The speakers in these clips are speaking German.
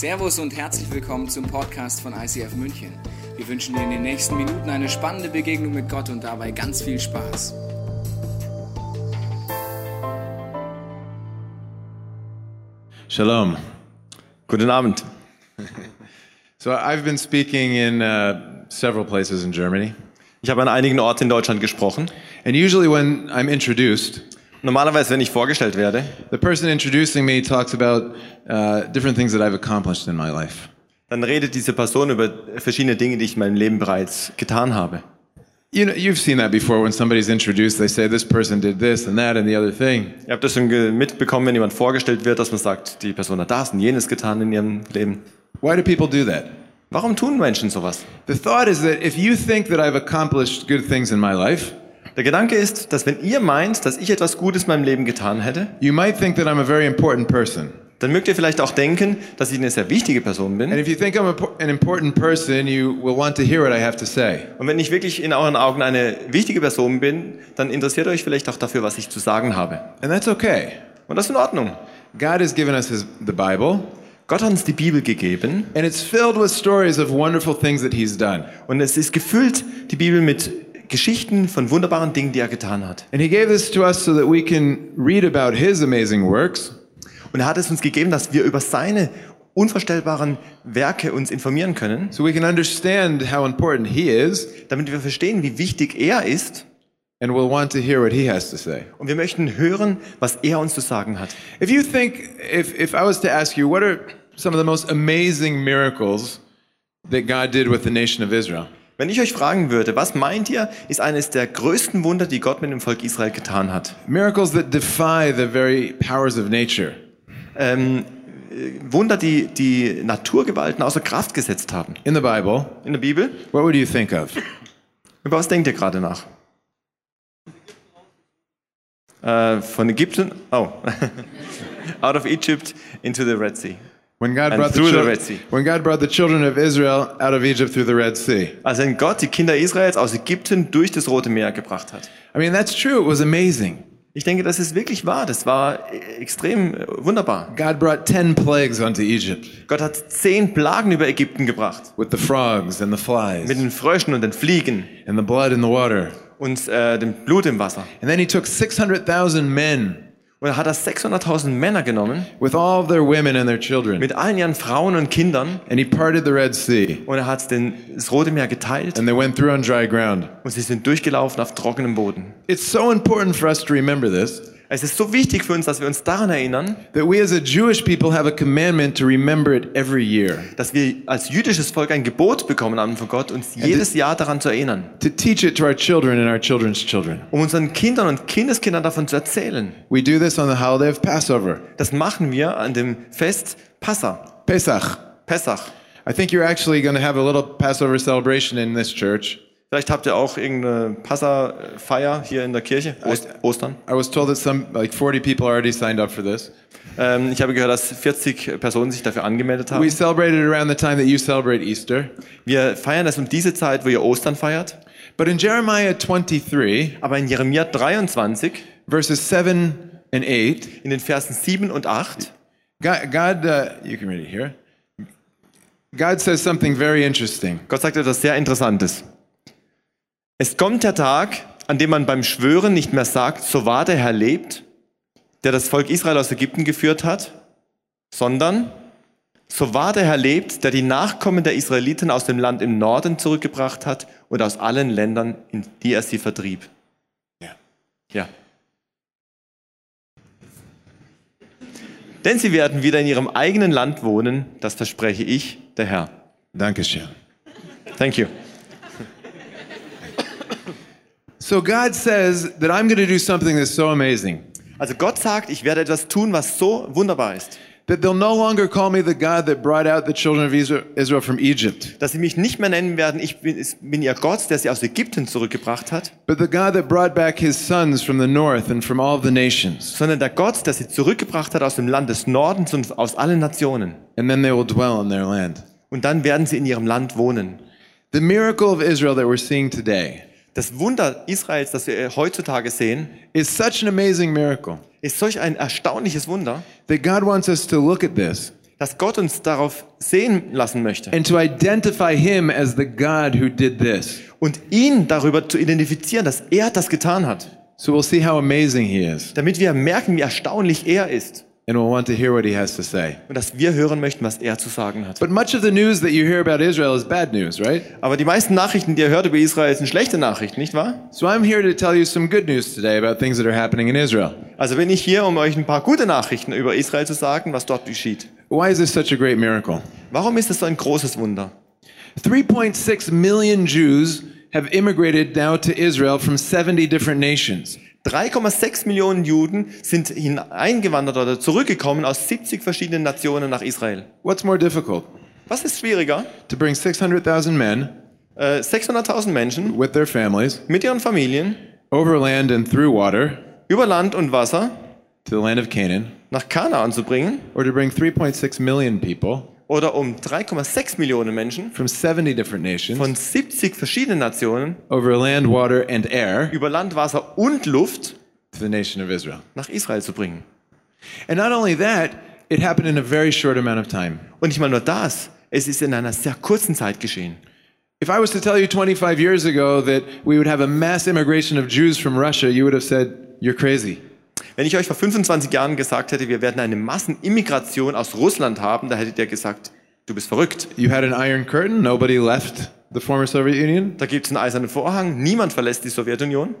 Servus und herzlich willkommen zum Podcast von ICF München. Wir wünschen dir in den nächsten Minuten eine spannende Begegnung mit Gott und dabei ganz viel Spaß. Shalom. Guten Abend. So I've been speaking in uh, several places in Germany, Ich habe an einigen Orten in Deutschland gesprochen. and usually when I'm introduced, Normalerweise, wenn ich vorgestellt werde, the person introducing me talks about uh, different things that I've accomplished in my life. dann redet diese Person über verschiedene Dinge, die ich in meinem Leben bereits getan habe. You know, you've seen that before when somebody's introduced, they say this person did this and that and the other thing. Ihr habt das schon mitbekommen, wenn jemand vorgestellt wird, dass man sagt, die Person hat das und jenes getan in ihrem Leben. Why do people do that? Warum tun Menschen sowas? The thought is that if you think that I've accomplished good things in my life, Der Gedanke ist, dass wenn ihr meint, dass ich etwas Gutes in meinem Leben getan hätte, you might think that I'm a very important person. dann mögt ihr vielleicht auch denken, dass ich eine sehr wichtige Person bin. And if you think I'm an important person, you will want to hear what I have to say. Und wenn ich wirklich in euren Augen eine wichtige Person bin, dann interessiert euch vielleicht auch dafür, was ich zu sagen habe. And that's okay. Und das ist in Ordnung. God has given us his, the Bible, Gott hat uns die Bibel gegeben and it's filled with stories of wonderful things that he's done. und es ist gefüllt, die Bibel, mit Geschichten von wunderbaren Dingen, die er getan hat. And he gave this to us so that we can read about his amazing works, Und er hat es uns gegeben, dass wir über seine unvorstellbaren Werke uns informieren können, so we can understand how important he is, damit wir verstehen, wie wichtig er ist. and we'll want to hear what he has to say. Und wir möchten hören, was er uns zu sagen hat. If you think, if, if I was to ask you, what are some of the most amazing miracles that God did with the nation of Israel? Wenn ich euch fragen würde, was meint ihr, ist eines der größten Wunder, die Gott mit dem Volk Israel getan hat? Miracles that defy the very powers of nature. Ähm, äh, Wunder, die die Naturgewalten außer Kraft gesetzt haben. In the Bible, In der Bibel? what would you think of? Über was denkt ihr gerade nach? Äh, von Ägypten? Oh. Out of Egypt into the Red Sea. When God, brought the the Red Sea. when God brought the children of Israel out of Egypt through the Red Sea. Also wenn Gott die Kinder Israels aus Ägypten durch das Rote Meer gebracht hat. I mean, that's true. It was amazing. Ich denke, das ist wirklich wahr. Das war äh, extrem äh, wunderbar. God brought 10 plagues onto Egypt Gott hat zehn Plagen über Ägypten gebracht. with the frogs and the flies Mit den Fröschen und den Fliegen and the blood in the water. und äh, dem Blut im Wasser. And then he took 600,000 men Und er hat er 600.000 Männer genommen, with all their women and their children, mit allen ihren Frauen und Kindern. and he parted the Red Sea, Und er hat den, das Rote Meer geteilt. and they went through on dry ground. Und sie sind durchgelaufen auf trockenem Boden. It's so important for us to remember this Es ist so wichtig für uns, dass wir uns daran erinnern, that we as a Jewish people have a commandment to remember it every year, dass wir als jüdisches Volk ein Gebot bekommen haben von Gott, uns jedes Jahr daran zu erinnern, to teach it to our children and our children's children. um unseren Kindern und Kindeskindern davon zu erzählen. We do this on the holiday of Passover, Das machen wir an dem Fest Passa, Pesach. Pessach. I think you're actually going to have a little Passover celebration in this church. Vielleicht habt ihr auch irgendeine Passa-Feier hier in der Kirche, Ost Ostern. I was told that some, like 40 people already signed up for this. Ähm, ich habe gehört, dass 40 Personen sich dafür angemeldet We haben. celebrated it around the time that you celebrate Easter. Wir feiern das um diese Zeit, wo ihr Ostern feiert. But in Jeremiah 23, Aber in Jeremia 23, verses 7 and 8, in den Versen 7 und 8, God, God uh, you can read it here. God says something very interesting. Gott sagt etwas sehr Interessantes. Es kommt der Tag, an dem man beim Schwören nicht mehr sagt, so wahr der Herr lebt, der das Volk Israel aus Ägypten geführt hat, sondern so wahr der Herr lebt, der die Nachkommen der Israeliten aus dem Land im Norden zurückgebracht hat und aus allen Ländern, in die er sie vertrieb. Ja. Ja. Denn sie werden wieder in ihrem eigenen Land wohnen, das verspreche ich, der Herr. Dankeschön. Thank you. So God says that I'm going to do something that's so amazing Also Gott sagt, ich werde etwas tun, was so wunderbar ist. that they'll no longer call me the God that brought out the children of Israel from Egypt, Dass sie mich nicht mehr nennen werden, ich bin, bin ihr Gott, der sie aus Ägypten zurückgebracht hat, but the God that brought back his sons from the north and from all the nations. sondern der Gott, der sie zurückgebracht hat aus dem Land des Nordens und aus allen Nationen. And then they will dwell in their land. Und dann werden sie in ihrem Land wohnen. The miracle of Israel that we're seeing today Das Wunder Israels, das wir heutzutage sehen, is such an amazing miracle. ist solch ein erstaunliches Wunder, that God wants us to look at this dass Gott uns darauf sehen lassen möchte. and to identify Him as the God who did this. und ihn darüber zu identifizieren, dass er das getan hat, So we'll see how amazing He is, damit wir merken, wie erstaunlich er ist and we'll want to hear what He has to say. und dass wir hören möchten, was er zu sagen hat. But much of the news that you hear about Israel is bad news, right? Aber die meisten Nachrichten, die ihr hört über Israel, sind schlechte Nachrichten, nicht wahr? So I'm here to tell you some good news today about things that are happening in Israel. Also bin ich hier, um euch ein paar gute Nachrichten über Israel zu sagen, was dort geschieht. Why is this such a great miracle? Warum ist es so ein großes Wunder? 3.6 million Jews have immigrated now to Israel from 70 different nations. 3,6 Millionen Juden sind hineingewandert oder zurückgekommen aus 70 verschiedenen Nationen nach Israel. What's more difficult? Was ist schwieriger? To bring 600,000 men Äh, 600.000 Menschen with their families mit ihren Familien over land and through water über Land und Wasser to the land of Canaan, nach Kanaan zu bringen or to bring 3.6 million people oder um 3,6 Millionen Menschen from 70 different nations von 70 verschiedenen Nationen over land, water, and air über Land, Wasser und Luft to the nation of Israel. nach Israel zu bringen. And not only that, it happened in a very short amount of time. Und nicht mal nur das, es ist in einer sehr kurzen Zeit geschehen. If I was to tell you 25 years ago that we would have a mass immigration of Jews from Russia, you would have said, You're crazy. Wenn ich euch vor 25 Jahren gesagt hätte, wir werden eine Massenimmigration aus Russland haben, da hättet ihr gesagt, du bist verrückt. You had an iron curtain, nobody left the former Soviet Union. Da gibt es einen eisernen Vorhang, niemand verlässt die Sowjetunion.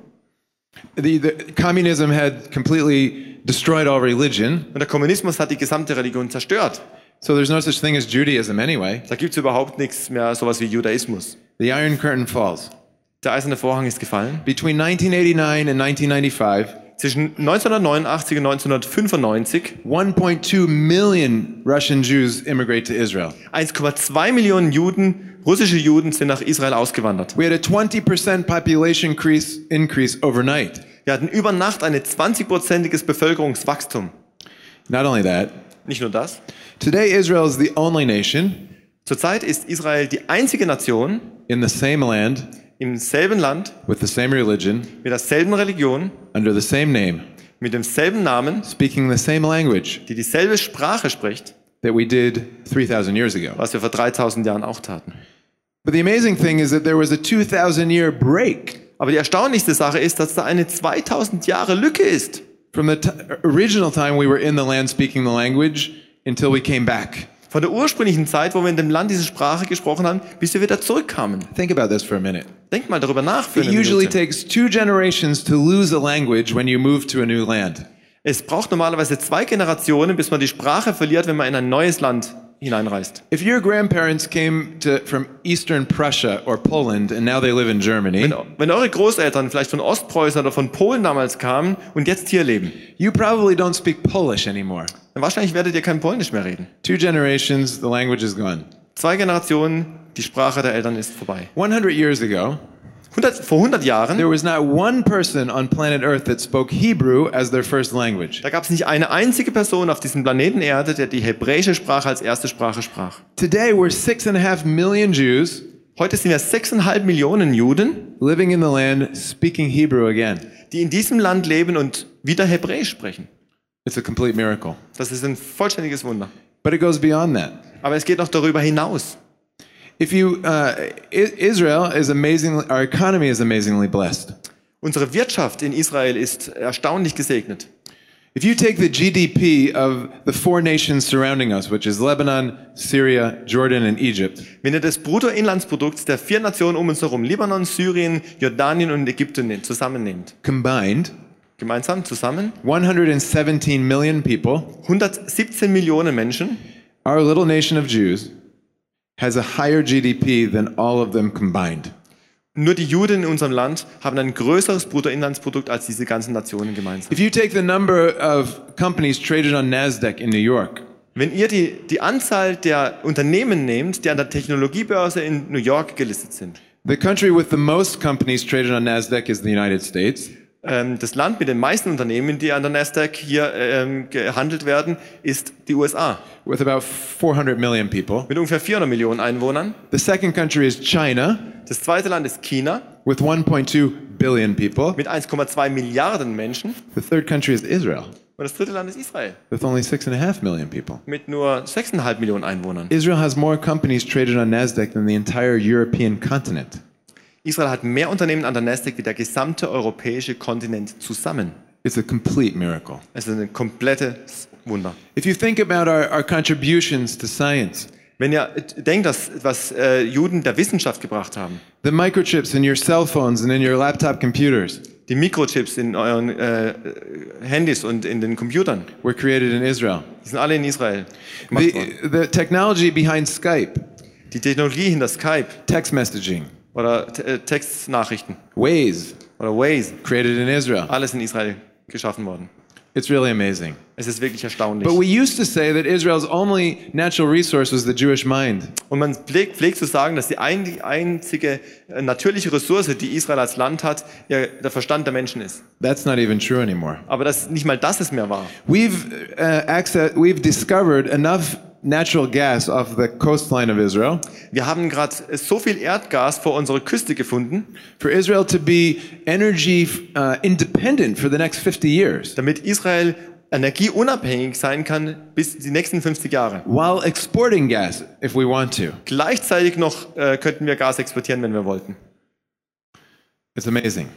The, the, communism had completely destroyed all religion, Und der Kommunismus hat die gesamte Religion zerstört. so there's no such thing as Judaism anyway. Da gibt es überhaupt nichts mehr, sowas wie Judaismus. The Iron Curtain falls. Der eiserne Vorhang ist gefallen. Between 1989 and 1995, Zwischen 1989 und 1995 1.2 million Russian Jews immigrate to Israel. 1,2 Millionen Juden, russische Juden, sind nach Israel ausgewandert. We had a 20% population increase, increase overnight. Wir hatten über Nacht ein 20-prozentiges Bevölkerungswachstum. Not only that, Nicht nur das. today Israel is the only nation Zurzeit ist Israel die einzige Nation in the same land im selben Land with the same religion mit derselben Religion, under the same name, mit demselben Namen, speaking the same language die dieselbe Sprache spricht, that we did 3,000 years ago. was wir vor 3000 Jahren auch taten. But the amazing thing is that there was a 2,000 year break Aber die erstaunlichste Sache ist, dass da eine 2000 Jahre Lücke ist. from the original time we were in the land speaking the language until we came back. Von der ursprünglichen Zeit, wo wir in dem Land diese Sprache gesprochen haben, bis wir wieder zurückkamen. Think about this for a minute. Denk mal darüber nach. Für It eine usually Minute. takes two generations to lose a language when you move to a new land. Es braucht normalerweise zwei Generationen, bis man die Sprache verliert, wenn man in ein neues Land hineinreist. If your grandparents came to, from Eastern Prussia or Poland and now they live in Germany, Wenn, wenn eure Großeltern vielleicht von Ostpreußen oder von Polen damals kamen und jetzt hier leben, you probably don't speak Polish anymore. dann wahrscheinlich werdet ihr kein Polnisch mehr reden. Two generations, the language is gone. Zwei Generationen, die Sprache der Eltern ist vorbei. 100 years ago, 100, vor 100 Jahren, there was not one person on planet Earth that spoke Hebrew as their first language. da gab es nicht eine einzige Person auf diesem Planeten Erde, der die hebräische Sprache als erste Sprache sprach. Today, we're six and a half million Jews Heute sind wir 6,5 Millionen Juden, living in the land speaking Hebrew again. die in diesem Land leben und wieder Hebräisch sprechen. It's a complete miracle. Das ist ein vollständiges Wunder. But it goes beyond that. Aber es geht noch darüber hinaus. If you, uh, Israel is amazingly, our economy is amazingly blessed. Unsere Wirtschaft in Israel ist erstaunlich gesegnet. If you take the GDP of the four nations surrounding us, which is Lebanon, Syria, Jordan, and Egypt, Wenn ihr das Bruttoinlandsprodukt der vier Nationen um uns herum, Libanon, Syrien, Jordanien und Ägypten nehmt, zusammennehmt, combined, gemeinsam zusammen, 117 million people, 117 Millionen Menschen, our little nation of Jews has a higher GDP than all of them combined. nur die Juden in unserem Land haben ein größeres Bruttoinlandsprodukt als diese ganzen Nationen gemeinsam. If you take the number of companies traded on NASDAQ in New York, Wenn ihr die, die Anzahl der Unternehmen nehmt, die an der Technologiebörse in New York gelistet sind, the country with the most companies traded on NASDAQ is the United States. Ähm, das Land mit den meisten Unternehmen, die an der Nasdaq hier ähm, gehandelt werden, ist die USA with about 400 million people. mit ungefähr 400 Millionen Einwohnern. The second country is China Das zweite Land ist China with 1.2 billion people. mit 1,2 Milliarden Menschen. The third country is Israel Und das dritte Land ist Israel with only six and a half million people. mit nur 6,5 Millionen Einwohnern. Israel has more companies traded on NASDAQ than the entire European continent. Israel hat mehr Unternehmen an der Nasdaq wie der gesamte europäische Kontinent zusammen. It's a complete miracle. Es ist ein komplettes Wunder. If you think about our, our contributions to science, Wenn ihr denkt, dass, was äh, Juden der Wissenschaft gebracht haben, the microchips in your cell phones and in your laptop computers die Mikrochips in euren äh, Handys und in den Computern, were created in Israel. die sind alle in Israel. The, the technology behind Skype, Die Technologie hinter Skype text messaging, oder äh, Textnachrichten Waze, oder Waze, created in Israel. alles in Israel geschaffen worden. It's really amazing. Es ist wirklich erstaunlich. But we used to say that Israel's only natural resource was the Jewish mind. Und man pflegt, pflegt zu sagen, dass die ein, die einzige äh, natürliche Ressource, die Israel als Land hat, der Verstand der Menschen ist. That's not even true anymore. Aber das, nicht mal das ist mehr wahr. We've, uh, access, we've discovered enough natural gas off the coastline of Israel Wir haben gerade so viel Erdgas vor unserer Küste gefunden, for Israel to be energy uh, independent for the next 50 years damit Israel energieunabhängig sein kann bis die nächsten 50 Jahre. while exporting gas if we want to. Gleichzeitig noch äh, könnten wir Gas exportieren, wenn wir wollten. It's amazing.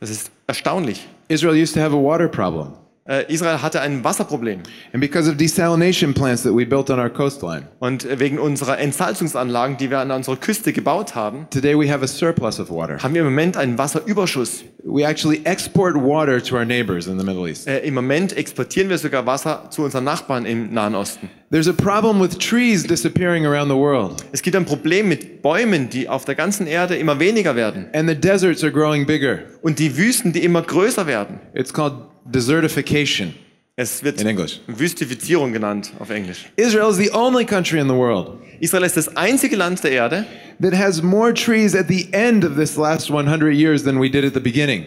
Das ist erstaunlich. Israel used to have a water problem. Äh, Israel hatte ein Wasserproblem. And because of desalination plants that we built on our coastline, Und äh, wegen unserer Entsalzungsanlagen, die wir an unserer Küste gebaut haben, today we have a surplus of water. haben wir im Moment einen Wasserüberschuss. We actually export water to our neighbors in the Middle East. Äh, Im Moment exportieren wir sogar Wasser zu unseren Nachbarn im Nahen Osten. There's a problem with trees disappearing around the world, Es gibt ein Problem mit Bäumen, die auf der ganzen Erde immer weniger werden. and the deserts are growing bigger. Und die Wüsten, die immer größer werden. It's called desertification Es wird in English. Wüstifizierung genannt auf Englisch. Israel is the only country in the world Israel ist das einzige Land der Erde, that has more trees at the end of this last 100 years than we did at the beginning.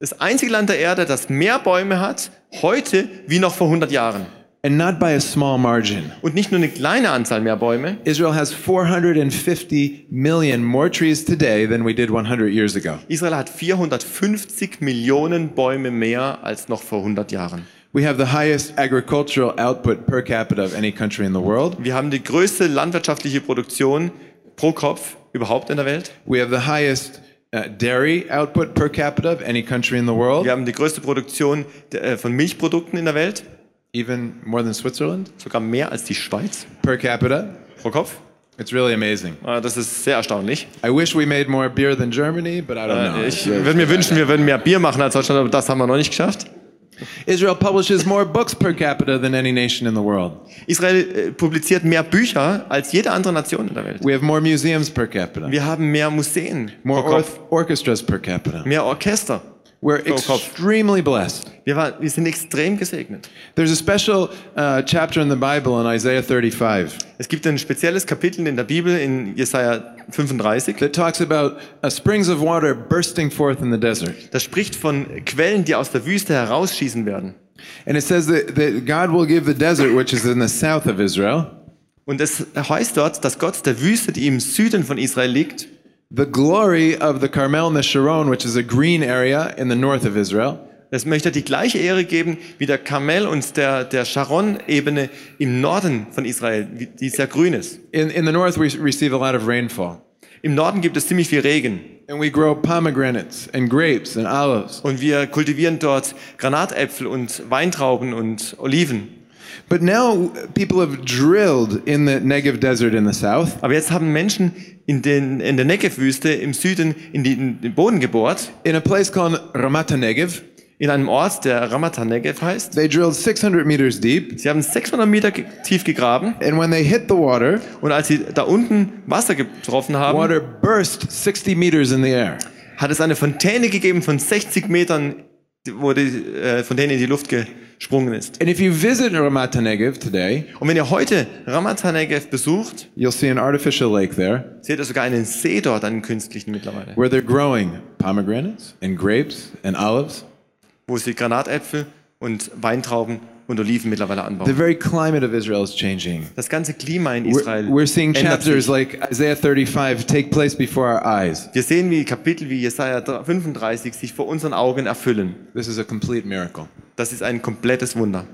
das einzige Land der Erde, das mehr Bäume hat heute wie noch vor 100 Jahren. And not by a small margin. Und nicht nur eine kleine Anzahl mehr Bäume. Israel has 450 million more trees today than we did 100 years ago. Israel hat 450 Millionen Bäume mehr als noch vor 100 Jahren. We have the highest agricultural output per capita of any country in the world. Wir haben die größte landwirtschaftliche Produktion pro Kopf überhaupt in der Welt. We have the highest uh, dairy output per capita of any country in the world, Wir haben die größte Produktion äh, von Milchprodukten in der Welt, even more than Switzerland sogar mehr als die Schweiz per capita. pro Kopf. It's really amazing. Äh, Das ist sehr erstaunlich. I wish we made more beer than Germany, but I don't know. Äh, Ich würde mir wünschen, wir würden mehr Bier machen als Deutschland, aber das haben wir noch nicht geschafft. Israel publishes more books per capita than any nation in the world. Israel äh, publiziert mehr Bücher als jede andere Nation in der Welt. We have more museums per capita, Wir haben mehr Museen more pro Kopf, or- orchestras per capita. mehr Orchester. We're extremely blessed. Wir, war, wir sind extrem gesegnet. There's a special uh, chapter in the Bible in Isaiah 35 Es gibt ein spezielles Kapitel in der Bibel in Jesaja 35. that talks about uh, springs of water bursting forth in the desert. Das spricht von Quellen, die aus der Wüste herausschießen werden. And it says that, that God will give the desert, which is in the south of Israel, Und es heißt dort, dass Gott der Wüste, die im Süden von Israel liegt, the glory of the Carmel and the Sharon, which is a green area in the north of Israel, das möchte die gleiche Ehre geben wie der Karmel und der, der Sharon-Ebene im Norden von Israel, die sehr grün ist. in, in the north we receive a lot of rainfall. Im Norden gibt es ziemlich viel Regen. And we grow pomegranates and grapes and olives. Und wir kultivieren dort Granatäpfel und Weintrauben und Oliven. But now people have drilled in the Negev desert in the south Aber jetzt haben Menschen in, den, in der Negev-Wüste im Süden in, die, in den Boden gebohrt, in a place called Ramat Negev. in einem Ort, der Ramata Negev heißt. They drilled 600 meters deep. Sie haben 600 Meter ge- tief gegraben And when they hit the water, und als sie da unten Wasser getroffen haben, water burst 60 meters in the air. hat es eine Fontäne gegeben von 60 Metern, wo die äh, Fontäne in die Luft gesprungen ist. And if you visit Ramat today, Und wenn ihr heute Ramata Negev besucht, you'll see an artificial lake there seht ihr sogar einen See dort, einen künstlichen mittlerweile, where they're growing pomegranates and grapes and olives. wo sie Granatäpfel und Weintrauben und Oliven mittlerweile The anbauen. very climate of Israel is changing. Das ganze Klima in We're, Israel we're seeing ändert chapters like Isaiah 35 take place before our eyes. Wir sehen, wie Kapitel wie Jesaja 35 sich vor unseren Augen erfüllen. This is a complete miracle. Das ist ein komplettes Wunder.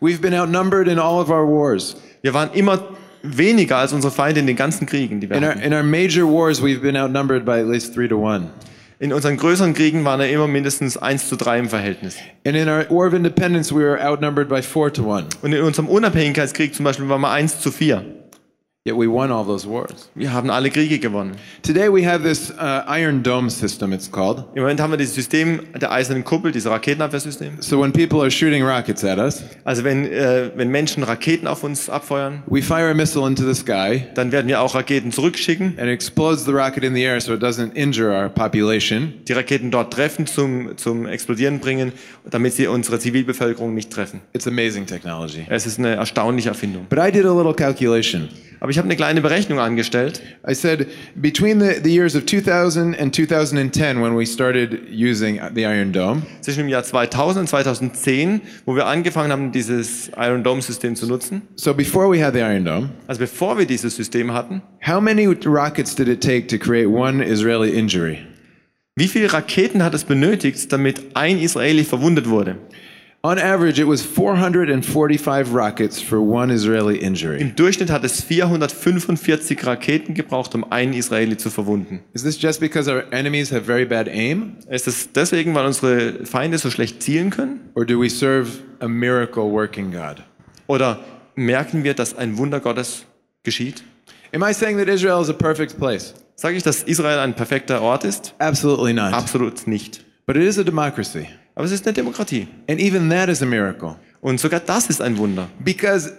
We've been outnumbered in all of our wars. Wir waren immer weniger als unsere Feinde in den ganzen Kriegen, die wir In our, hatten. in our major wars, we've been outnumbered by at least three to one. In unseren größeren Kriegen waren er immer mindestens 1 zu 3 im Verhältnis. And in our War of Independence, we were outnumbered by four to one. Und in unserem Unabhängigkeitskrieg zum Beispiel waren wir 1 zu 4. Yet we won all those wars. Wir haben alle Kriege gewonnen. Today we have this uh, Iron Dome system, it's called. Im Moment haben wir dieses System der eisernen Kuppel, dieses Raketenabwehrsystem. So when people are shooting rockets at us, Also wenn, äh, wenn Menschen Raketen auf uns abfeuern, we fire a missile into the sky dann werden wir auch Raketen zurückschicken, and it explodes the rocket in the air so it doesn't injure our population. die Raketen dort treffen, zum, zum Explodieren bringen, damit sie unsere Zivilbevölkerung nicht treffen. It's amazing technology. Es ist eine erstaunliche Erfindung. But I did a little calculation. Aber ich habe eine kleine Berechnung angestellt. I said between the, the years of 2000 and 2010, when we started using the Iron Dome, Zwischen dem Jahr 2000 und 2010, wo wir angefangen haben, dieses Iron Dome System zu nutzen. so before we had the Iron Dome, Also bevor wir dieses System hatten, how many rockets did it take to create one Israeli injury? wie viele Raketen hat es benötigt, damit ein Israeli verwundet wurde? On average, it was 445 rockets for one Israeli injury. Im Durchschnitt hat es 445 Raketen gebraucht, um einen Israeli zu verwunden. Is this just because our enemies have very bad aim? Ist es deswegen, weil unsere Feinde so schlecht zielen können? Or do we serve a miracle working God? Oder merken wir, dass ein Wunder Gottes geschieht? Am I saying that Israel is a perfect place? Sage ich, dass Israel ein perfekter Ort ist? Absolutely not. Absolut nicht. But it is a democracy. Aber es ist eine Demokratie. And even that is a miracle. Und sogar das ist ein Wunder. Because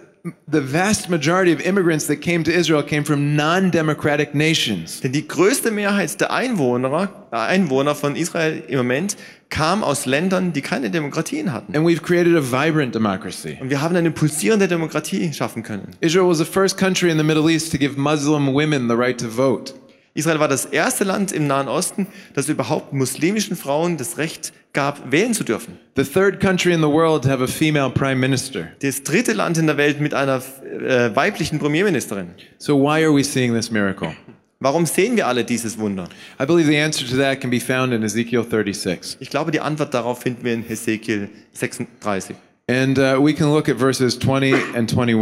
the vast majority of immigrants that came to Israel came from non democratic nations. Denn die größte Mehrheit der Einwohner, äh, Einwohner von Israel im Moment kam aus Ländern, die keine Demokratien hatten. And we've created a vibrant democracy. Und wir haben eine pulsierende Demokratie schaffen können. Israel was the first country in the Middle East to give Muslim women the right to vote. Israel war das erste Land im Nahen Osten, das überhaupt muslimischen Frauen das Recht gab, wählen zu dürfen. The third country in the world to have a female prime minister. Das dritte Land in der Welt mit einer äh, weiblichen Premierministerin. So, why are we seeing this miracle? Warum sehen wir alle dieses Wunder? I believe the answer to that can be found in Ezekiel 36. Ich glaube, die Antwort darauf finden wir in Hesekiel 36. And uh, we can look at verses 20 and 21.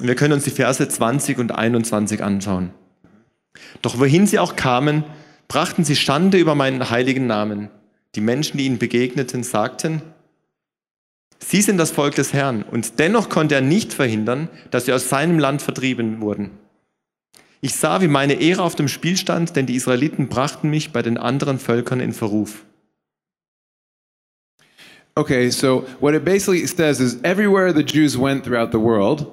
Und wir können uns die Verse 20 und 21 anschauen. Doch wohin sie auch kamen, brachten sie Schande über meinen heiligen Namen. Die Menschen, die ihnen begegneten, sagten, Sie sind das Volk des Herrn, und dennoch konnte er nicht verhindern, dass sie aus seinem Land vertrieben wurden. Ich sah, wie meine Ehre auf dem Spiel stand, denn die Israeliten brachten mich bei den anderen Völkern in Verruf. Okay, so what it basically says is everywhere the Jews went throughout the world,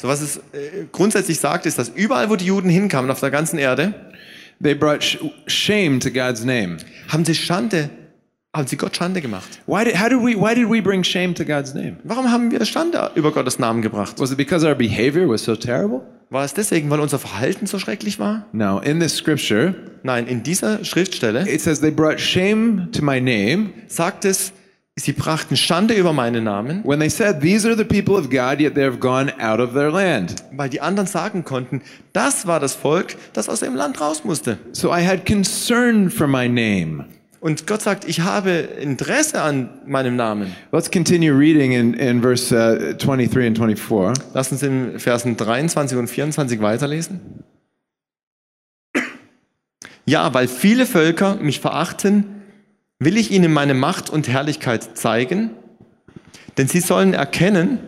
So was es äh, grundsätzlich sagt, ist, dass überall, wo die Juden hinkamen auf der ganzen Erde, they brought sh- shame to God's name. haben sie Schande, haben sie Gott Schande gemacht. Why did, how did we, why did we bring shame to God's name? Warum haben wir Schande über Gottes Namen gebracht? Was it because our behavior was so terrible? War es deswegen, weil unser Verhalten so schrecklich war? No, in this scripture, Nein, in dieser Schriftstelle it says they brought shame to my name sagt es, sie brachten Schande über meinen Namen, when they said, These are the people of God, yet they have gone out of their land. weil die anderen sagen konnten, das war das Volk, das aus dem Land raus musste. So I had concern for my name. Und Gott sagt, ich habe Interesse an meinem Namen. Let's continue reading in, in verse uh, 23 and 24. Lass uns in Versen 23 und 24 weiterlesen. Ja, weil viele Völker mich verachten, will ich ihnen meine Macht und Herrlichkeit zeigen, denn sie sollen erkennen,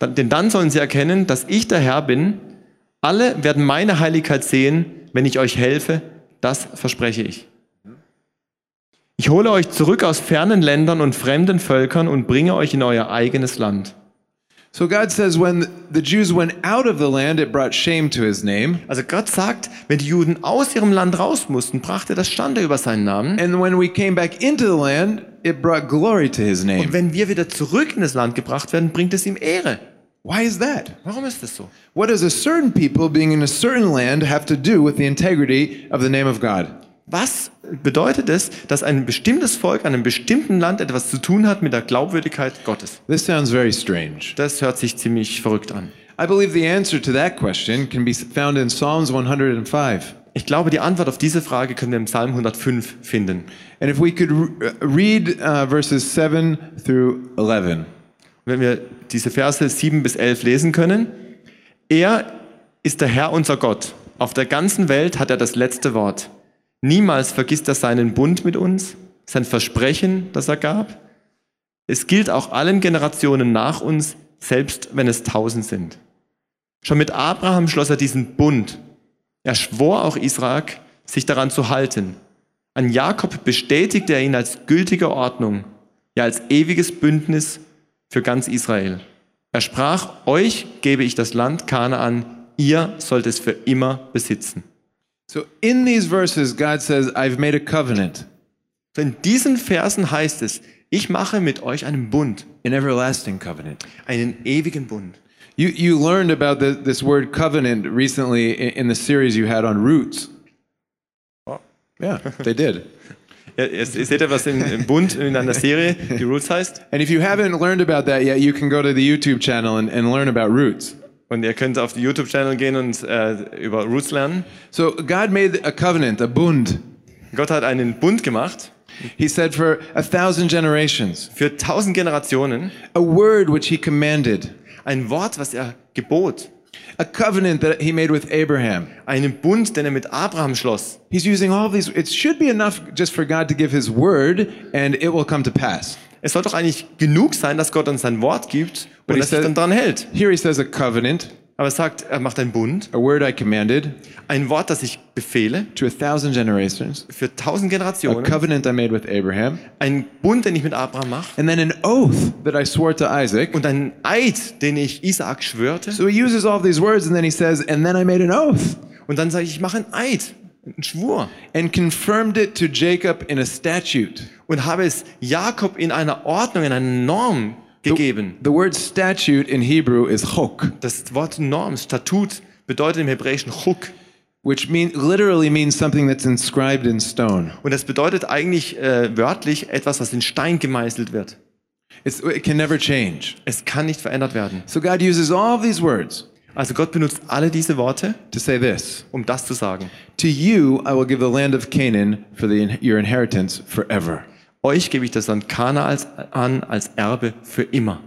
denn dann sollen sie erkennen, dass ich der Herr bin. Alle werden meine Heiligkeit sehen, wenn ich euch helfe, das verspreche ich. Ich hole euch zurück aus fernen Ländern und fremden Völkern und bringe euch in euer eigenes Land. So God says, when the Jews went out of the land, it brought shame to his name. Also Gott sagt, wenn die Juden aus ihrem Land raus mussten, brachte das Stande über seinen Namen. And when we came back into the land, it brought glory to his name. Und wenn wir wieder zurück in das Land gebracht werden, bringt es ihm Ehre. Why is that? Warum ist das so? What does a certain people being in a certain land have to do with the integrity of the name of God? Was bedeutet es, dass ein bestimmtes Volk an einem bestimmten Land etwas zu tun hat mit der Glaubwürdigkeit Gottes? This sounds very strange. Das hört sich ziemlich verrückt an. I believe the answer to that question can be found in Psalms 105. Ich glaube, die Antwort auf diese Frage können wir im Psalm 105 finden. And if we could uh, read uh, verses 7 through 11. Wenn wir diese Verse 7 bis 11 lesen können. Er ist der Herr unser Gott. Auf der ganzen Welt hat er das letzte Wort. Niemals vergisst er seinen Bund mit uns, sein Versprechen, das er gab. Es gilt auch allen Generationen nach uns, selbst wenn es tausend sind. Schon mit Abraham schloss er diesen Bund. Er schwor auch Isaak, sich daran zu halten. An Jakob bestätigte er ihn als gültige Ordnung, ja als ewiges Bündnis für ganz Israel. Er sprach, euch gebe ich das Land Kanaan, ihr sollt es für immer besitzen. So in these verses, God says, I've made a covenant, So in diesen Versen heißt es, ich mache mit euch einen Bund, an everlasting covenant. einen ewigen Bund. You, you learned about the, this word covenant recently in, in the series you had on roots. Oh. Yeah, they did. Ja, ihr, seht ja, was im Bund in einer Serie, die Roots heißt. And if you haven't learned about that yet, you can go to the YouTube channel and, and learn about roots. Und ihr könnt auf die YouTube-Channel gehen und äh, über Roots lernen. So God made a covenant, a bund. Gott hat einen Bund gemacht He said for a thousand generations, für tausend Generationen. a word which he commanded, Ein Wort, was er gebot. a covenant that he made with Abraham. Einen Bund, den er mit Abraham schloss. He's using all these. It should be enough just for God to give his word and it will come to pass. Es soll doch eigentlich genug sein, dass Gott uns sein Wort gibt und dass sich dann dran hält. Here he says a covenant, Aber er sagt, er macht einen Bund. a word I commanded Ein Wort, das ich befehle to a thousand generations, für tausend a Generationen. covenant I made with Abraham, Ein Bund, den ich mit Abraham mache. and then an oath that I swore to Isaac. Und ein Eid, den ich Isaak schwörte. So he uses all these words and then he says, and then I made an oath Und dann sage ich, ich mache einen Eid, einen Schwur. and confirmed it to Jacob in a statute. Und habe es Jakob in einer Ordnung, in einer Norm gegeben. The word statute in Hebrew is chok, Das Wort Norm, Statut, bedeutet im Hebräischen Chuk. which mean, literally means something that's inscribed in stone. Und das bedeutet eigentlich äh, wörtlich etwas, was in Stein gemeißelt wird. It's, it can never change. Es kann nicht verändert werden. So God uses all these words Also Gott benutzt alle diese Worte, to say this um das zu sagen. To you I will give the land of Canaan for the, your inheritance forever. Euch gebe ich das Land Kana als, an als Erbe für immer.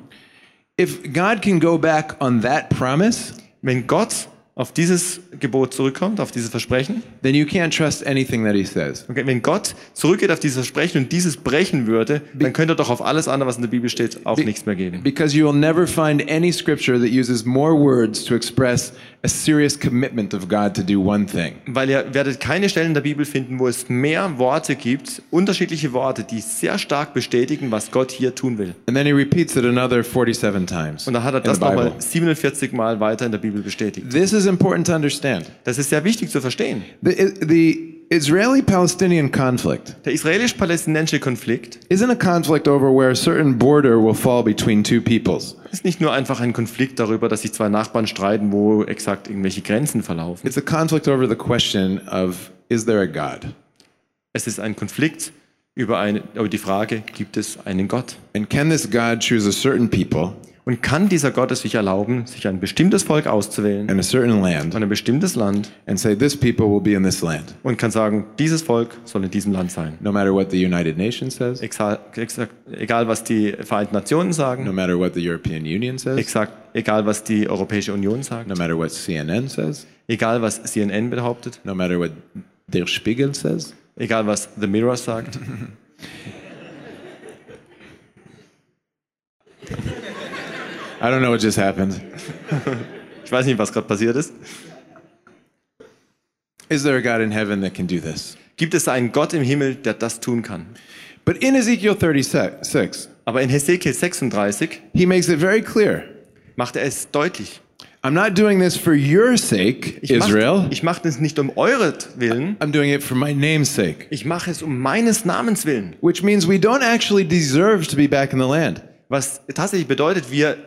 If God can go back on that promise, Wenn Gott auf dieses Gebot zurückkommt, auf dieses Versprechen, then you can't trust anything that he says. okay, wenn Gott zurückgeht auf dieses Versprechen und dieses brechen würde, dann könnte er doch auf alles andere, was in der Bibel steht, auch nichts mehr geben. Because you will never find any scripture that uses more words to express a serious commitment of God to do one thing. Weil ihr werdet keine Stellen in der Bibel finden, wo es mehr Worte gibt, unterschiedliche Worte, die sehr stark bestätigen, was Gott hier tun will. And then he repeats it another 47 times Und dann hat er das nochmal 47 Mal weiter in der Bibel bestätigt. This is important to understand. Das ist sehr wichtig zu verstehen. The, the Israeli-Palestinian conflict Der israelisch-palästinensische Konflikt isn't a conflict over where a certain border will fall between two peoples. ist nicht nur einfach ein Konflikt darüber, dass sich zwei Nachbarn streiten, wo exakt irgendwelche Grenzen verlaufen. It's a conflict over the question of is there a God? Es ist ein Konflikt über, eine, über die Frage, gibt es einen Gott? And can this God choose a certain people Und kann dieser Gott es sich erlauben, sich ein bestimmtes Volk auszuwählen and a certain land und ein bestimmtes Land and say this people will be in this land, und kann sagen, dieses Volk soll in diesem Land sein? no matter what the United Nations says, exakt, egal was die Vereinten Nationen no sagen, matter what the European Union says, exakt, egal was die Europäische Union sagt, no matter what CNN says, egal was CNN behauptet, no matter what Der Spiegel says, egal was The Mirror sagt. I don't know what just happened. Ich weiß nicht, was gerade passiert ist. Is there a God in heaven that can do this? Gibt es einen Gott im Himmel, der das tun kann? But in Ezekiel 36, Aber in Hesekiel 36 he makes it very clear. macht er es deutlich. I'm not doing this for your sake, Ich mach- Israel. ich mache das nicht um euretwillen, I'm doing it for my name's sake. ich mache es um meines Namens willen. Which means we don't actually deserve to be back in the land. Was tatsächlich bedeutet, wir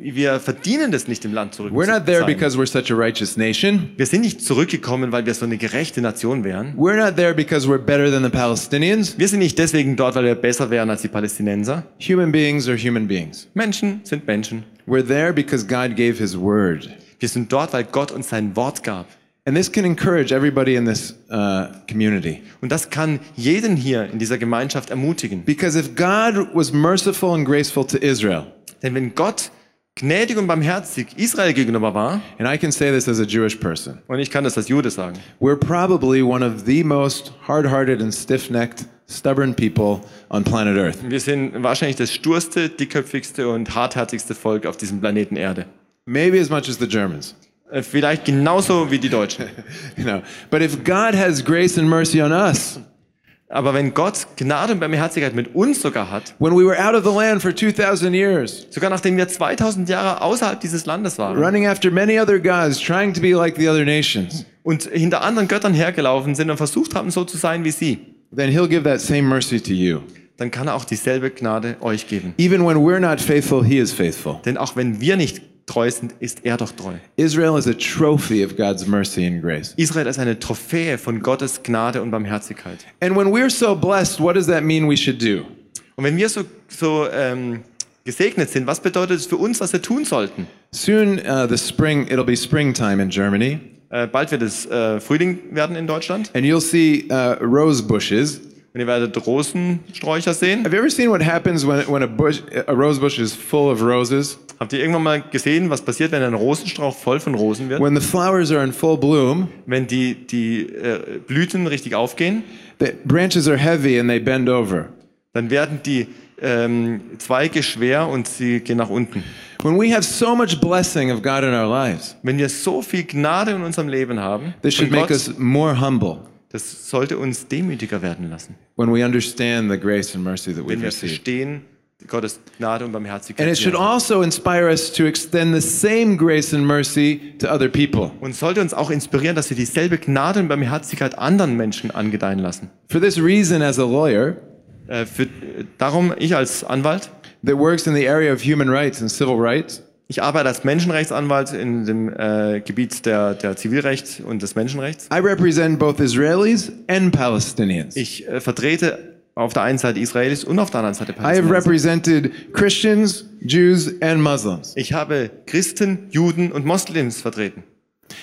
wir verdienen das nicht, im Land zurück We're not there because we're such a righteous nation. Wir sind nicht zurückgekommen, weil wir so eine gerechte Nation wären. We're not there because we're better than the Palestinians. Wir sind nicht deswegen dort, weil wir besser wären als die Palästinenser. Human beings are human beings. Menschen sind Menschen. We're there because God gave his word. Wir sind dort, weil Gott uns sein Wort gab. And this can encourage everybody in this uh, community. Und das kann jeden hier in dieser Gemeinschaft ermutigen. Because if God was merciful and graceful to Israel, Denn wenn Gott gnädig und barmherzig Israel gegenüber war, and I can say this as a Jewish person, und ich kann das als Jude sagen, we're probably one of the most hard hearted and stiff necked, stubborn people on planet Earth. wir sind wahrscheinlich das sturste, dickköpfigste und hartherzigste Volk auf diesem Planeten Erde. Maybe as much as the Germans. Äh, Vielleicht genauso wie die Deutschen. You know, but if God has grace and mercy on us, Aber wenn Gott Gnade und Barmherzigkeit mit uns sogar hat, when we were out of the land for 2,000 years, sogar nachdem wir 2000 Jahre außerhalb dieses Landes waren running after many other gods, trying to be like the other nations, und hinter anderen Göttern hergelaufen sind und versucht haben, so zu sein wie sie, then He'll give that same mercy to you. dann kann er auch dieselbe Gnade euch geben. Even when we're not faithful, He is faithful. Denn auch wenn wir nicht treu sind, ist er doch treu. Israel is a trophy of God's mercy and grace. Israel ist eine Trophäe von Gottes Gnade und Barmherzigkeit. And when we're so blessed, what does that mean we should do? Und wenn wir so, so ähm, gesegnet sind, was bedeutet es für uns, was wir tun sollten? Soon, uh, the spring, it'll be springtime in Germany, Äh, bald wird es äh, Frühling werden in Deutschland and you'll see uh, rose bushes. Und ihr werdet Rosensträucher sehen. Have you ever seen what happens when, when a bush, a rose bush is full of roses? Habt ihr irgendwann mal gesehen, was passiert, wenn ein Rosenstrauch voll von Rosen wird? When the flowers are in full bloom, Wenn die, die äh, Blüten richtig aufgehen, the branches are heavy and they bend over. dann werden die ähm, Zweige schwer und sie gehen nach unten. When we have so much blessing of God in our lives, Wenn wir so viel Gnade in unserem Leben haben, this should von make Gott, us more humble das sollte uns demütiger werden lassen. when we understand the grace and mercy that Wenn we've wir received. verstehen, Gottes Gnade und Barmherzigkeit. And it die should wir haben. also inspire us to extend the same grace and mercy to other people. Und sollte uns auch inspirieren, dass wir dieselbe Gnade und Barmherzigkeit anderen Menschen angedeihen lassen. For this reason, as a lawyer Äh, für, äh, darum, ich als Anwalt, that works in the area of human rights and civil rights, ich arbeite als Menschenrechtsanwalt in dem äh, Gebiet der, der Zivilrecht und des Menschenrechts. I represent both Israelis and Palestinians. Ich äh, vertrete auf der einen Seite Israelis und auf der anderen Seite I have Palästinenser. represented Christians, Jews, and Muslims. Ich habe Christen, Juden und Moslems vertreten.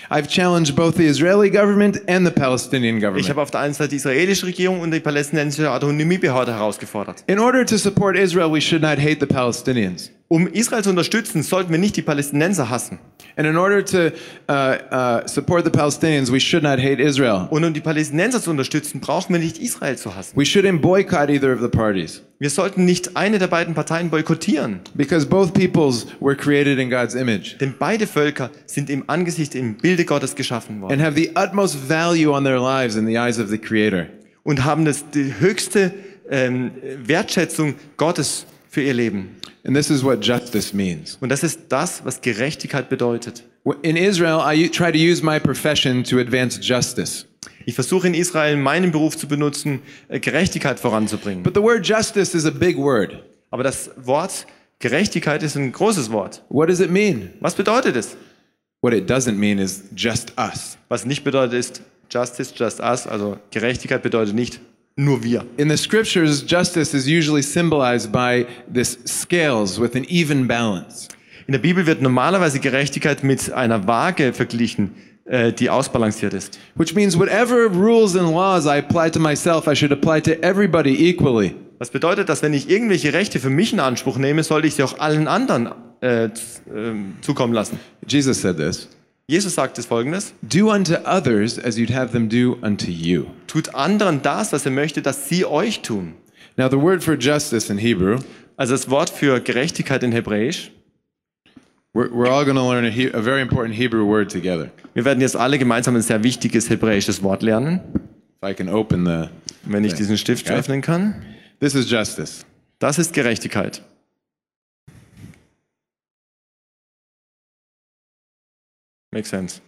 I've challenged both the Israeli government and the Palestinian Ich government. habe auf der einen Seite die israelische Regierung und die palästinensische Autonomiebehörde herausgefordert. In order to support Israel, we should not hate the Palestinians. Um Israel zu unterstützen, sollten wir nicht die Palästinenser hassen. And in order to uh, uh, support the Palestinians, we should not hate Israel. Und um die Palästinenser zu unterstützen, brauchen wir nicht Israel zu hassen. We shouldn't boycott either of the parties Wir sollten nicht eine der beiden Parteien boykottieren, because both peoples were created in God's image denn beide Völker sind im Angesicht, im Bilde Gottes geschaffen worden and have the utmost value on their lives in the eyes of the Creator. und haben das, die höchste ähm, Wertschätzung Gottes für ihr Leben. And this is what justice means. Und das ist das, was Gerechtigkeit bedeutet. In Israel, I try to use my profession to advance justice. Ich versuche in Israel meinen Beruf zu benutzen, äh, Gerechtigkeit voranzubringen. But the word justice is a big word. Aber das Wort Gerechtigkeit ist ein großes Wort. What does it mean? Was bedeutet es? What it doesn't mean is just us. Was nicht bedeutet ist Justice, just us. Also Gerechtigkeit bedeutet nicht nur wir. In the scriptures, justice is usually symbolized by this scales with an even balance. In der Bibel wird normalerweise Gerechtigkeit mit einer Waage verglichen, äh, die ausbalanciert ist. Which means whatever rules and laws I apply to myself, I should apply to everybody equally. Das bedeutet, dass wenn ich irgendwelche Rechte für mich in Anspruch nehme, sollte ich sie auch allen anderen äh, ähm, zukommen lassen. Jesus said this Jesus sagt es folgendes, Do unto others as you'd have them do unto you. tut anderen das, was er möchte, dass sie euch tun. Now, the word for justice in Hebrew, Also das Wort für Gerechtigkeit in Hebräisch, we're, we're all going to learn a, a very important Hebrew word together. wir werden jetzt alle gemeinsam ein sehr wichtiges hebräisches Wort lernen, If I can open the. wenn ich diesen Stift Okay. öffnen kann. This is justice. Das ist Gerechtigkeit. Makes sense.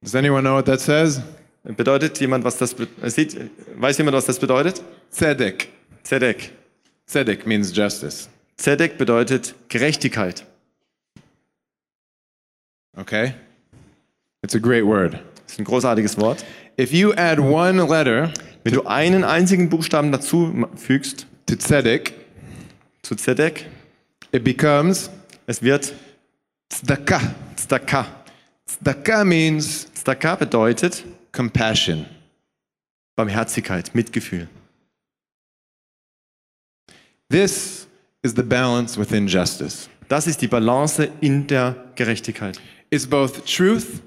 Does anyone know what that says? Bedeutet jemand, was das sieht, weiß jemand, was das bedeutet? Tzedek. Zedek. Tzedek means justice. Zedek bedeutet Gerechtigkeit. Okay? It's a great word. Das ist ein großartiges Wort. If you add one letter Wenn du einen einzigen Buchstaben dazu fügst, to tzedek, zu Zedek, it becomes es wird tzedakah. Zdaka. Tzedakah means Zdaka bedeutet compassion. Barmherzigkeit, Mitgefühl. This is the balance within justice. Das ist die Balance in der Gerechtigkeit. It's both truth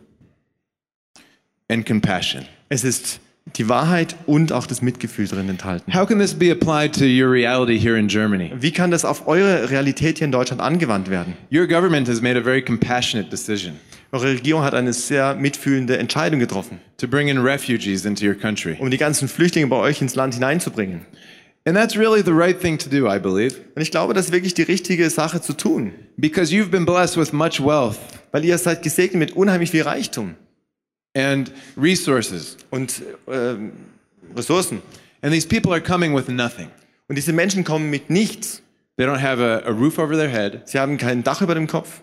and compassion. Es ist die Wahrheit und auch das Mitgefühl drin enthalten. How can this be applied to your reality here in Germany? Wie kann das auf eure Realität hier in Deutschland angewandt werden? Your government has made a very compassionate decision Eure Regierung hat eine sehr mitfühlende Entscheidung getroffen, to bring in refugees into your country. um die ganzen Flüchtlinge bei euch ins Land hineinzubringen. And that's really the right thing to do, I believe, Und ich glaube, das ist wirklich die richtige Sache zu tun, because you've been blessed with much wealth weil ihr seid gesegnet mit unheimlich viel Reichtum and resources. und ähm, Ressourcen. And these people are coming with nothing. Und diese Menschen kommen mit nichts. They don't have a, a roof over their head, Sie haben kein Dach über dem Kopf,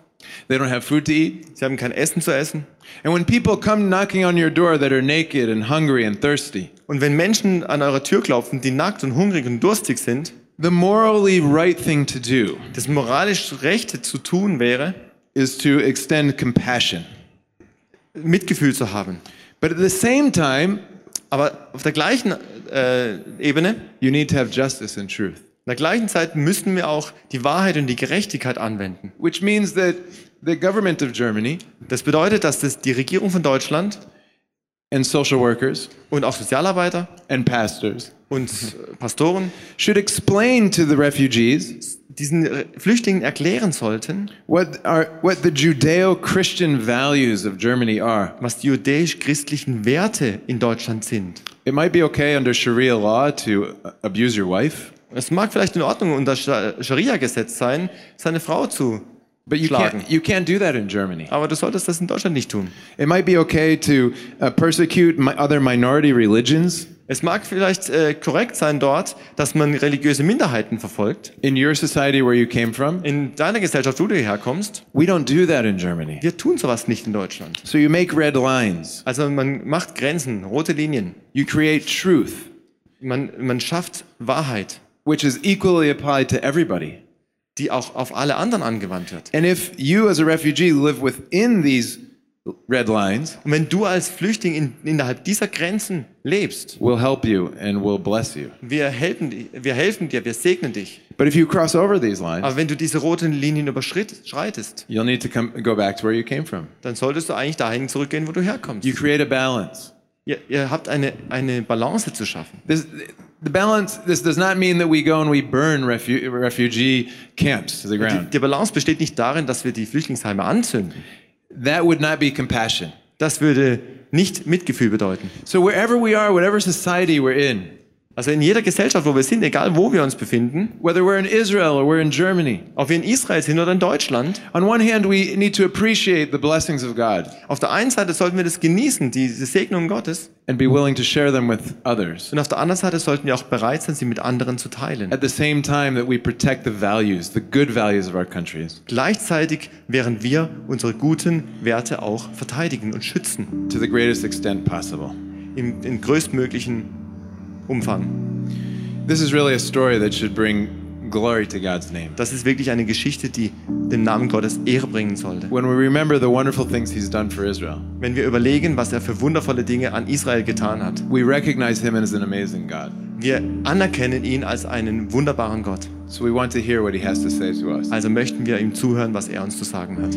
they don't have food to eat. sie haben kein Essen zu essen. And when people come knocking on your door that are naked and hungry and thirsty, Und wenn Menschen an eurer Tür klopfen, die nackt und hungrig und durstig sind, the morally right thing to do das moralisch Rechte zu tun wäre, is to extend compassion. Mitgefühl zu haben. But at the same time, Aber auf der gleichen äh, Ebene, you need to have justice and truth, in der gleichen Zeit müssen wir auch die Wahrheit und die Gerechtigkeit anwenden. which means that the government of Germany Das bedeutet, dass das die Regierung von Deutschland and social workers und auch Sozialarbeiter and pastors und Pastoren should explain to the refugees diesen äh, Flüchtlingen erklären sollten, what are what the Judeo-Christian values of Germany are. was die judäisch-christlichen Werte in Deutschland sind. It might be okay under Sharia law to abuse your wife, Es mag vielleicht in Ordnung unter Scha- Scharia-Gesetz sein, seine Frau zu but you schlagen. can't you can't do that in Germany. Aber du solltest das in Deutschland nicht tun. It might be okay to uh, persecute other minority religions Es mag vielleicht äh, korrekt sein dort, dass man religiöse Minderheiten verfolgt. in your society where you came from. In deiner Gesellschaft, wo du herkommst, We don't do that in Germany. wir tun sowas nicht in Deutschland. So you make red lines. Also man macht Grenzen, rote Linien. You create truth, Man, man schafft Wahrheit, which is equally applied to everybody. die auch auf alle anderen angewandt wird. And if you as a refugee live within these red lines, Und wenn du als Flüchtling in, innerhalb dieser Grenzen lebst, we'll help you and we'll bless you. wir helfen, wir helfen dir, wir segnen dich. But if you cross over these lines, Aber wenn du diese roten Linien überschreitest, you'll need to come go back to where you came from. dann solltest du eigentlich dahin zurückgehen, wo du herkommst. You create a balance. Ihr, ihr habt eine, eine Balance zu schaffen. This, the balance. This does not mean that we go and we burn refu- refugee camps to the Die, ground. die Balance besteht nicht darin, dass wir die Flüchtlingsheime anzünden. That would not be compassion. Das würde nicht Mitgefühl bedeuten. So wherever we are, whatever society we're in, Also in jeder Gesellschaft, wo wir sind, egal wo wir uns befinden, whether we're in Israel or we're in Germany, ob wir in Israel sind oder in Deutschland, on one hand, we need to appreciate the blessings of God auf der einen Seite sollten wir das genießen, diese Segnung Gottes, and be willing to share them with others. und auf der anderen Seite sollten wir auch bereit sein, sie mit anderen zu teilen. At the same time that we protect the values, the good values of our countries, Gleichzeitig, während wir unsere guten Werte auch verteidigen und schützen, to the greatest extent possible. im, im größtmöglichen Umfang. This is really a story that should bring glory to God's name. Das ist wirklich eine Geschichte, die dem Namen Gottes Ehre bringen sollte. When we remember the wonderful things He's done for Israel, Wenn wir überlegen, was er für wundervolle Dinge an Israel getan hat. we recognize Him as an amazing God. Wir anerkennen ihn als einen wunderbaren Gott. So we want to hear what He has to say to us. Also möchten wir ihm zuhören, was er uns zu sagen hat.